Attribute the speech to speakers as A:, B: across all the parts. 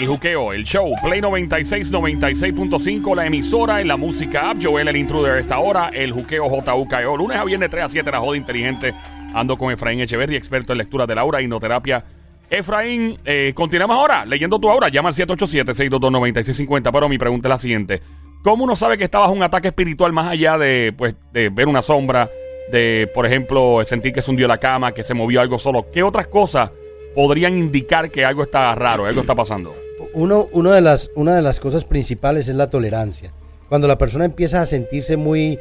A: El juqueo, el show, Play 96, 96.5, la emisora en la música app. Joel, el intruder esta hora, el juqueo JUKEO. Lunes a viernes 3 a 7, la joda inteligente. Ando con Efraín Echeverri, experto en lectura de la aura hipnoterapia. Efraín, eh, continuamos ahora leyendo tu aura. Llama al 787-622-9650. Pero mi pregunta es la siguiente: ¿Cómo uno sabe que está bajo un ataque espiritual más allá de, pues, de ver una sombra? De, por ejemplo, sentir que se hundió la cama, que se movió algo solo. ¿Qué otras cosas podrían indicar que algo está raro, algo está pasando?
B: Uno, uno de las, una de las cosas principales es la tolerancia. Cuando la persona empieza a sentirse muy,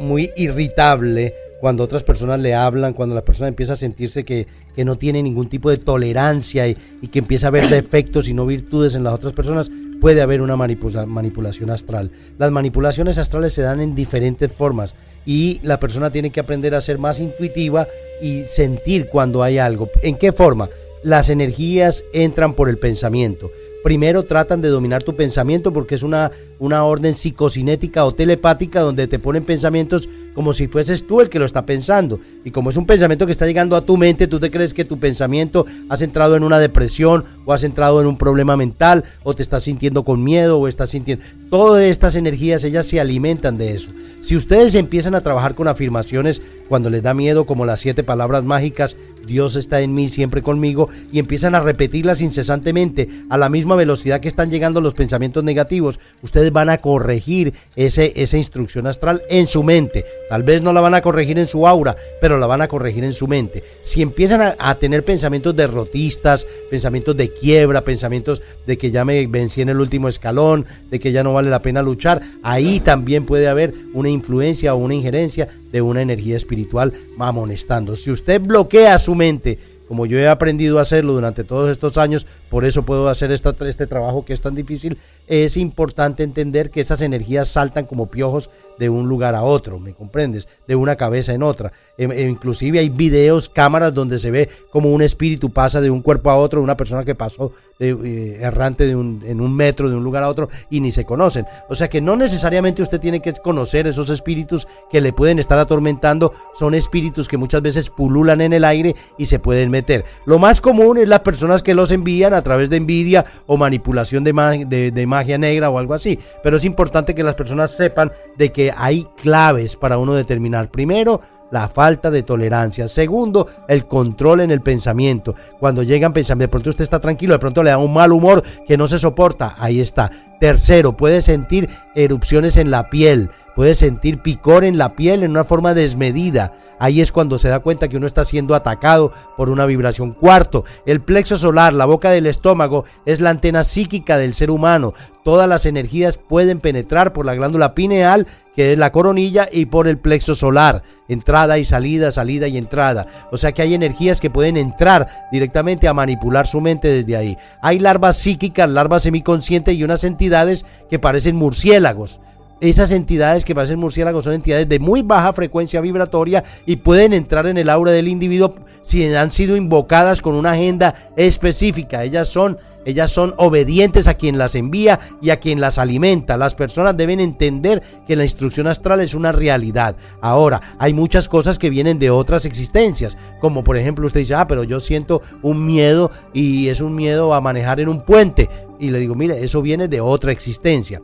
B: muy irritable, cuando otras personas le hablan, cuando la persona empieza a sentirse que, que no tiene ningún tipo de tolerancia y, y, que empieza a ver defectos y no virtudes en las otras personas, puede haber una manipula manipulación astral. Las manipulaciones astrales se dan en diferentes formas y la persona tiene que aprender a ser más intuitiva y sentir cuando hay algo. ¿En qué forma? Las energías entran por el pensamiento primero tratan de dominar tu pensamiento porque es una, una orden psicocinética o telepática donde te ponen pensamientos como si fueses tú el que lo está pensando. Y como es un pensamiento que está llegando a tu mente, tú te crees que tu pensamiento has entrado en una depresión o has entrado en un problema mental o te estás sintiendo con miedo o estás sintiendo... Todas estas energías, ellas se alimentan de eso. Si ustedes empiezan a trabajar con afirmaciones cuando les da miedo, como las siete palabras mágicas, Dios está en mí, siempre conmigo, y empiezan a repetirlas incesantemente a la misma velocidad que están llegando los pensamientos negativos, ustedes van a corregir ese, esa instrucción astral en su mente. Tal vez no la van a corregir en su aura, pero la van a corregir en su mente. Si empiezan a, a tener pensamientos derrotistas, pensamientos de quiebra, pensamientos de que ya me vencí en el último escalón, de que ya no vale la pena luchar, ahí también puede haber una influencia o una injerencia de una energía espiritual amonestando. Si usted bloquea su mente, como yo he aprendido a hacerlo durante todos estos años, por eso puedo hacer esta, este trabajo que es tan difícil, es importante entender que esas energías saltan como piojos de un lugar a otro, ¿me comprendes? De una cabeza en otra. E, e inclusive hay videos, cámaras donde se ve como un espíritu pasa de un cuerpo a otro, una persona que pasó eh, errante de un, en un metro de un lugar a otro y ni se conocen. O sea que no necesariamente usted tiene que conocer esos espíritus que le pueden estar atormentando, son espíritus que muchas veces pululan en el aire y se pueden meter. Lo más común es las personas que los envían a través de envidia o manipulación de, magia negra o algo así. Pero es importante que las personas sepan de que hay claves para uno determinar. Primero, la falta de tolerancia. Segundo, el control en el pensamiento. Cuando llegan pensamientos, de pronto usted está tranquilo, de pronto le da un mal humor que no se soporta. Ahí está. Tercero, puede sentir erupciones en la piel, puede sentir picor en la piel en una forma desmedida. Ahí es cuando se da cuenta que uno está siendo atacado por una vibración. Cuarto, el plexo solar, la boca del estómago, es la antena psíquica del ser humano. Todas las energías pueden penetrar por la glándula pineal, que es la coronilla, y por el plexo solar. Entrada y salida, salida y entrada. O sea que hay energías que pueden entrar directamente a manipular su mente desde ahí. Hay larvas psíquicas, larvas semiconscientes y unas entidades que parecen murciélagos. Esas entidades que parecen murciélagos son entidades de muy baja frecuencia vibratoria y pueden entrar en el aura del individuo si han sido invocadas con una agenda específica. Ellas son, ellas son obedientes a quien las envía y a quien las alimenta. Las personas deben entender que la instrucción astral es una realidad. Ahora, hay muchas cosas que vienen de otras existencias, como por ejemplo usted dice, ah, pero yo siento un miedo y es un miedo a manejar en un puente. Y le digo, mire, eso viene de otra existencia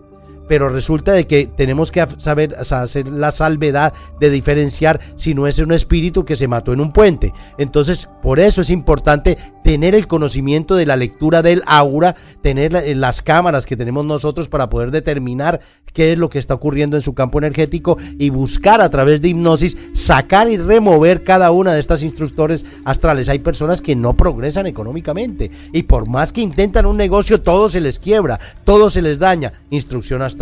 B: pero resulta de que tenemos que saber hacer la salvedad de diferenciar si no es un espíritu que se mató en un puente. Entonces, por eso es importante tener el conocimiento de la lectura del aura, tener las cámaras que tenemos nosotros para poder determinar qué es lo que está ocurriendo en su campo energético y buscar a través de hipnosis sacar y remover cada una de estas instructores astrales. Hay personas que no progresan económicamente y por más que intentan un negocio, todo se les quiebra, todo se les daña. Instrucción astral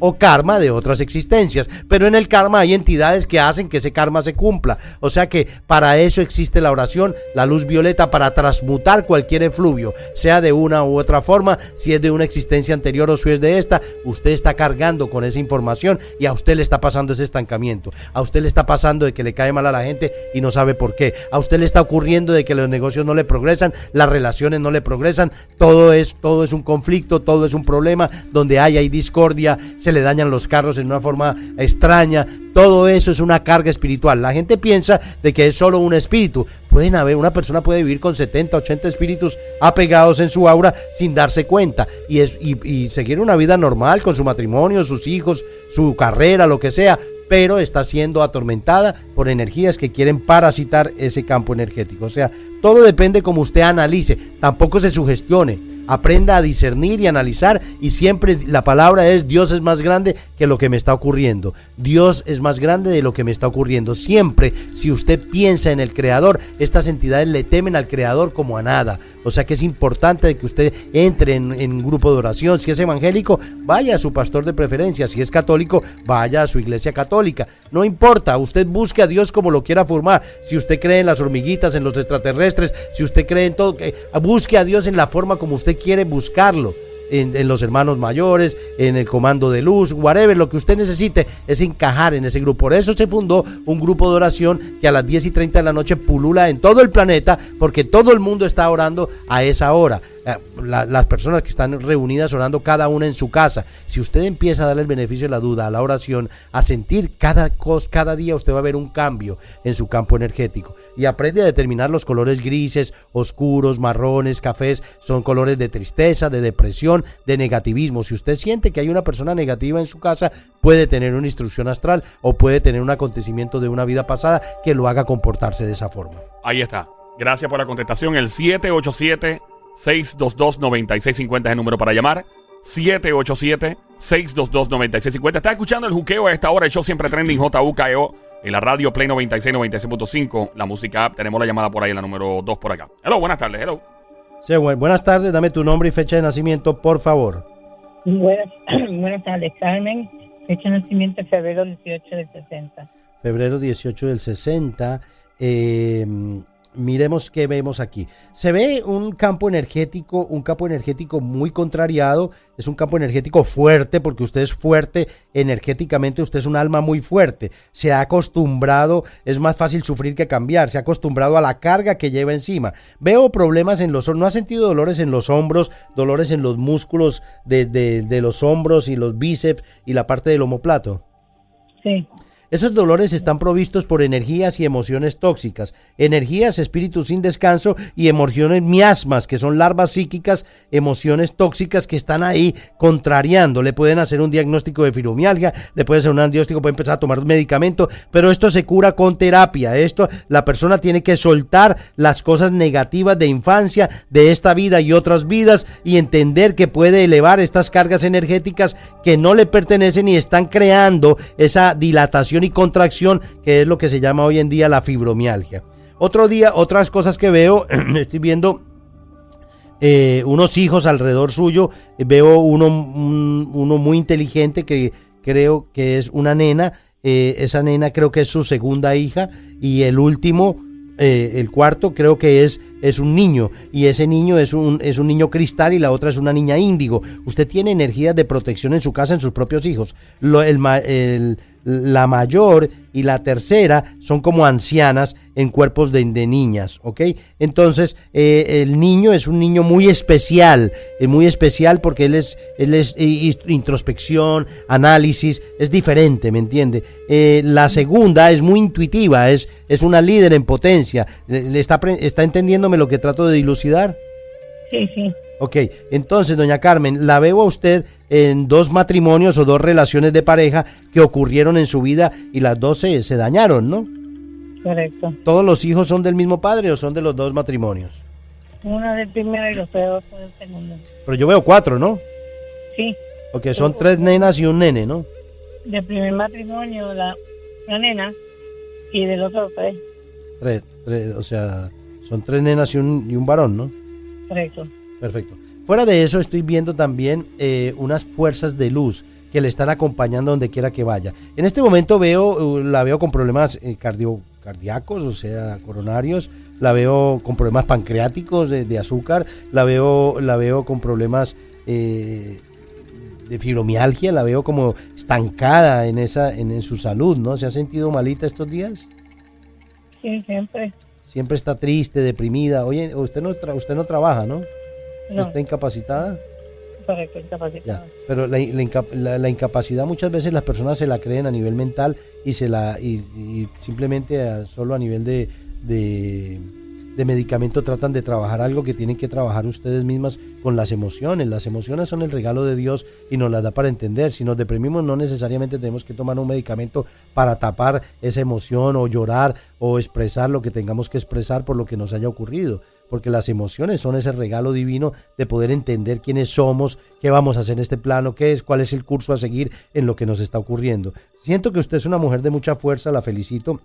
B: o karma de otras existencias. Pero en el karma hay entidades que hacen que ese karma se cumpla. O sea que para eso existe la oración, la luz violeta, para transmutar cualquier efluvio, sea de una u otra forma, si es de una existencia anterior o si es de esta, usted está cargando con esa información y a usted le está pasando ese estancamiento. A usted le está pasando de que le cae mal a la gente y no sabe por qué. A usted le está ocurriendo de que los negocios no le progresan, las relaciones no le progresan, todo es, todo es un conflicto, todo es un problema, donde hay, hay discordia se le dañan los carros en una forma extraña, todo eso es una carga espiritual. La gente piensa de que es solo un espíritu. Pueden haber, una persona puede vivir con 70, 80 espíritus apegados en su aura sin darse cuenta y, es, y seguir una vida normal con su matrimonio, sus hijos, su carrera, lo que sea, pero está siendo atormentada por energías que quieren parasitar ese campo energético. O sea, todo depende como usted analice, tampoco se sugestione aprenda a discernir y analizar y siempre la palabra es Dios es más grande que lo que me está ocurriendo. Dios es más grande de lo que me está ocurriendo. Siempre, si usted piensa en el Creador, estas entidades le temen al Creador como a nada. O sea que es importante que usted entre en, un grupo de oración. Si es evangélico, vaya a su pastor de preferencia. Si es católico, vaya a su iglesia católica. No importa, usted busque a Dios como lo quiera formar. Si usted cree en las hormiguitas, en los extraterrestres, si usted cree en todo, busque a Dios en la forma como usted quiere buscarlo. En, los hermanos mayores, en el comando de luz, whatever, lo que usted necesite es encajar en ese grupo. Por eso se fundó un grupo de oración que a las 10 y 30 de la noche pulula en todo el planeta, porque todo el mundo está orando a esa hora. Eh, las personas que están reunidas orando cada una en su casa. Si usted empieza a darle el beneficio de la duda a la oración, a sentir cada, cosa, cada día usted va a ver un cambio en su campo energético. Y aprende a determinar los colores grises, oscuros, marrones, cafés, son colores de tristeza, de depresión, de negativismo. Si usted siente que hay una persona negativa en su casa, puede tener una instrucción astral o puede tener un acontecimiento de una vida pasada que lo haga comportarse de esa forma.
A: Ahí está. Gracias por la contestación. El 787 622-9650 es el número para llamar. 787-622-9650. Está escuchando el juqueo a esta hora. El show siempre trending JUKEO en la radio Play 96, 96.5. La música app. Tenemos la llamada por ahí, la número 2 por acá. Hello, buenas tardes. Hello.
B: Sí, buenas tardes. Dame tu nombre y fecha de nacimiento, por favor.
C: Buenas, buenas tardes, Carmen. Fecha de nacimiento, febrero 18 del 60.
B: Febrero 18 del 60. Eh miremos qué vemos aquí. Se ve un campo energético, un campo energético muy contrariado, es un campo energético fuerte porque usted es fuerte energéticamente, usted es un alma muy fuerte, se ha acostumbrado, es más fácil sufrir que cambiar, se ha acostumbrado a la carga que lleva encima. Veo problemas en los no ha sentido dolores en los hombros, dolores en los músculos de, de los hombros y los bíceps y la parte del omoplato.
C: Sí.
B: Esos dolores están provistos por energías y emociones tóxicas, energías, espíritus sin descanso y emociones miasmas, que son larvas psíquicas, emociones tóxicas que están ahí contrariando. Le pueden hacer un diagnóstico de fibromialgia, le pueden hacer un diagnóstico, puede empezar a tomar medicamento, pero esto se cura con terapia. Esto, la persona tiene que soltar las cosas negativas de infancia, de esta vida y otras vidas y entender que puede elevar estas cargas energéticas que no le pertenecen y están creando esa dilatación y contracción, que es lo que se llama hoy en día la fibromialgia. Otro día, otras cosas que veo, estoy viendo eh, unos hijos alrededor suyo, veo uno, uno muy inteligente que creo que es una nena, eh, esa nena creo que es su segunda hija y el último, eh, el cuarto creo que es, es un niño y ese niño es un, es un niño cristal y la otra es una niña índigo. Usted tiene energías de protección en su casa, en sus propios hijos. Lo, el, el, la mayor y la tercera son como ancianas en cuerpos de, niñas, ¿ok? Entonces, eh, el niño es un niño muy especial, es muy especial porque él es, él es introspección, análisis, es diferente, ¿me entiende? Eh, la segunda es muy intuitiva, es, es una líder en potencia. ¿Está, ¿Está entendiéndome lo que trato de dilucidar?
C: Sí, sí.
B: Ok, entonces, doña Carmen, la veo a usted en dos matrimonios o dos relaciones de pareja que ocurrieron en su vida y las dos se, dañaron, ¿no?
C: Correcto.
B: ¿Todos los hijos son del mismo padre o son de los dos matrimonios?
C: Uno del primero y los dos del segundo.
B: Pero yo veo cuatro, ¿no?
C: Sí.
B: Ok, son tres nenas y un nene, ¿no?
C: Del primer matrimonio, la, nena, y del otro tres.
B: Tres, o sea, son tres nenas y un, y un varón, ¿no?
C: Correcto.
B: Perfecto. Fuera de eso, estoy viendo también eh, unas fuerzas de luz que le están acompañando donde quiera que vaya. En este momento veo, uh, la veo con problemas eh, cardio, cardíacos, o sea, coronarios, la veo con problemas pancreáticos de, azúcar, la veo, la veo con problemas eh, de fibromialgia, la veo como estancada en esa, en, su salud, ¿no? ¿Se ha sentido malita estos días?
C: Sí, siempre.
B: Siempre está triste, deprimida. Oye, usted no, usted no trabaja, ¿no? ¿Está incapacitada?
C: Correcto, incapacitado.
B: Ya, Pero la, la inca- la- la incapacidad muchas veces las personas se la creen a nivel mental y se la y, y simplemente a- solo a nivel de, de, de medicamento tratan de trabajar algo que tienen que trabajar ustedes mismas con las emociones. Las emociones son el regalo de Dios y nos las da para entender. Si nos deprimimos no necesariamente tenemos que tomar un medicamento para tapar esa emoción o llorar o expresar lo que tengamos que expresar por lo que nos haya ocurrido porque las emociones son ese regalo divino de poder entender quiénes somos, qué vamos a hacer en este plano, qué es, cuál es el curso a seguir en lo que nos está ocurriendo. Siento que usted es una mujer de mucha fuerza, la felicito.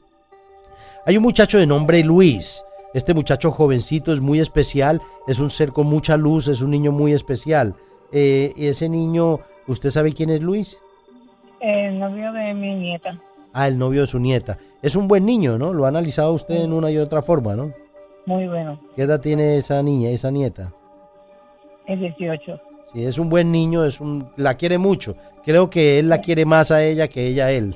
B: Hay un muchacho de nombre Luis. Este muchacho jovencito es muy especial, es un ser con mucha luz, es un niño muy especial. Eh, ese niño, ¿usted sabe quién es Luis?
C: El novio de mi nieta.
B: Ah, el novio de su nieta. Es un buen niño, ¿no? Lo ha analizado usted en una y otra forma, ¿no?
C: Muy bueno.
B: ¿Qué edad tiene esa niña, esa nieta?
C: Es 18.
B: Sí, es un buen niño, es un, la quiere mucho. Creo que él la quiere más a ella que ella a él.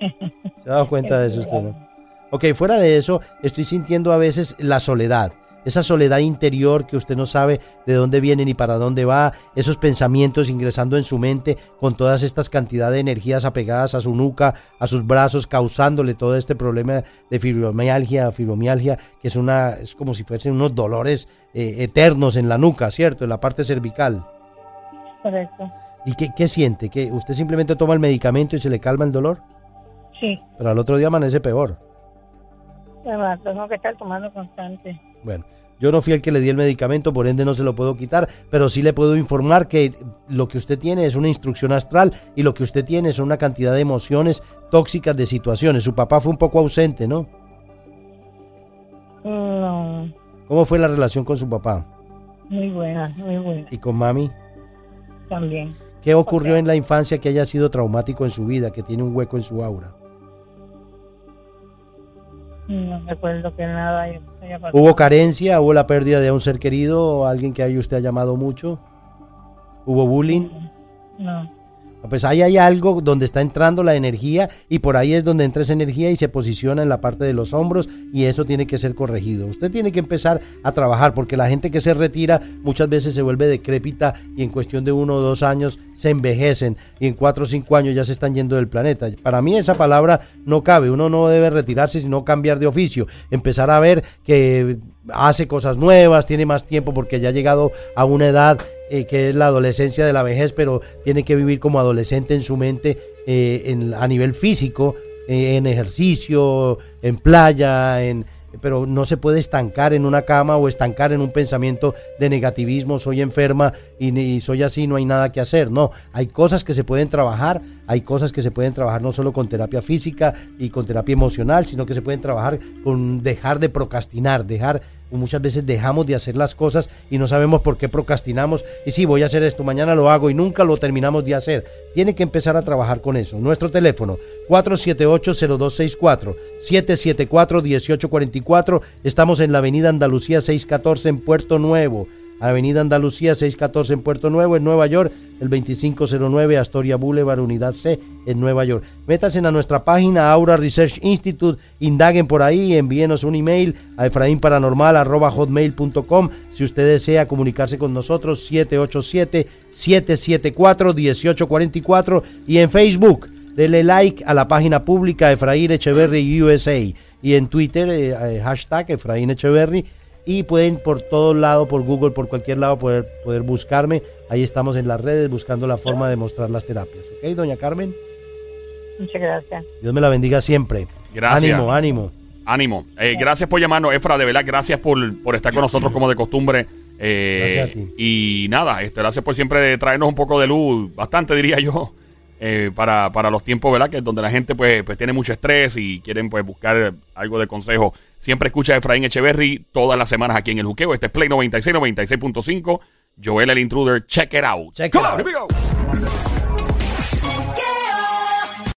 B: ¿Se ha dado cuenta de eso usted, no? Ok, fuera de eso, estoy sintiendo a veces la soledad. Esa soledad interior que usted no sabe de dónde viene ni para dónde va, esos pensamientos ingresando en su mente con todas estas cantidades de energías apegadas a su nuca, a sus brazos, causándole todo este problema de fibromialgia, fibromialgia, que es una, es como si fuesen unos dolores eh, eternos en la nuca, ¿cierto? En la parte cervical.
C: Correcto.
B: ¿Y qué, qué siente? ¿Que usted simplemente toma el medicamento y se le calma el dolor?
C: Sí.
B: Pero al otro día amanece peor.
C: Tengo que estar tomando constante.
B: Bueno, yo no fui el que le di el medicamento, por ende no se lo puedo quitar, pero sí le puedo informar que lo que usted tiene es una instrucción astral y lo que usted tiene es una cantidad de emociones tóxicas de situaciones. Su papá fue un poco ausente, ¿no?
C: No,
B: ¿Cómo fue la relación con su papá
C: muy buena, muy buena.
B: y con mami?
C: También.
B: ¿Qué ocurrió en la infancia que haya sido traumático en su vida, que tiene un hueco en su aura?
C: No recuerdo que nada haya haya pasado.
B: ¿Hubo carencia? ¿Hubo la pérdida de un ser querido alguien que ahí usted ha llamado mucho? ¿Hubo bullying?
C: No,
B: Pues ahí hay algo donde está entrando la energía y por ahí es donde entra esa energía y se posiciona en la parte de los hombros y eso tiene que ser corregido. Usted tiene que empezar a trabajar porque la gente que se retira muchas veces se vuelve decrépita y en cuestión de uno o dos años se envejecen y en cuatro o cinco años ya se están yendo del planeta. Para mí esa palabra no cabe. Uno no debe retirarse sino cambiar de oficio. Empezar a ver que hace cosas nuevas, tiene más tiempo porque ya ha llegado a una edad eh, que es la adolescencia de la vejez, pero tiene que vivir como adolescente en su mente eh, en- a nivel físico, eh, en ejercicio, en playa, en, pero no se puede estancar en una cama o estancar en un pensamiento de negativismo, soy enferma y, soy así, no hay nada que hacer. No, hay cosas que se pueden trabajar, hay cosas que se pueden trabajar no solo con terapia física y con terapia emocional, sino que se pueden trabajar con dejar de procrastinar, dejar muchas veces dejamos de hacer las cosas y no sabemos por qué procrastinamos y sí, voy a hacer esto, mañana lo hago y nunca lo terminamos de hacer. Tiene que empezar a trabajar con eso. Nuestro teléfono 478-0264, 774-1844. Estamos en la Avenida Andalucía 614 en Puerto Nuevo. Avenida Andalucía 614 en Puerto Nuevo, en Nueva York, el 2509 Astoria Boulevard, Unidad C, en Nueva York. Métanse a nuestra página Aura Research Institute, indaguen por ahí, envíenos un email a efraínparanormal.hotmail.com si usted desea comunicarse con nosotros, 787-774-1844 y en Facebook, dele like a la página pública Efraín Echeverry USA y en Twitter, eh, eh, hashtag Efraín Echeverry. Y pueden por todos lados, por Google, por cualquier lado poder, poder buscarme. Ahí estamos en las redes buscando la forma de mostrar las terapias. ¿Ok, doña Carmen?
C: muchas gracias.
B: Dios me la bendiga siempre.
A: Gracias.
B: Ánimo, ánimo.
A: Ánimo. Eh, gracias por llamarnos, Efra. De verdad, gracias por, por estar con nosotros como de costumbre. Eh,
B: Gracias a ti.
A: Y nada, este, gracias por siempre traernos un poco de luz, bastante diría yo, eh, para, para los tiempos, ¿verdad? Que es donde la gente pues, pues tiene mucho estrés y quieren pues buscar algo de consejo. Siempre escucha a Efraín Echeverry todas las semanas aquí en el Juqueo. Este es Play 96, 96.5. Joel el Intruder, check it out.
B: Check it out.
A: here we go.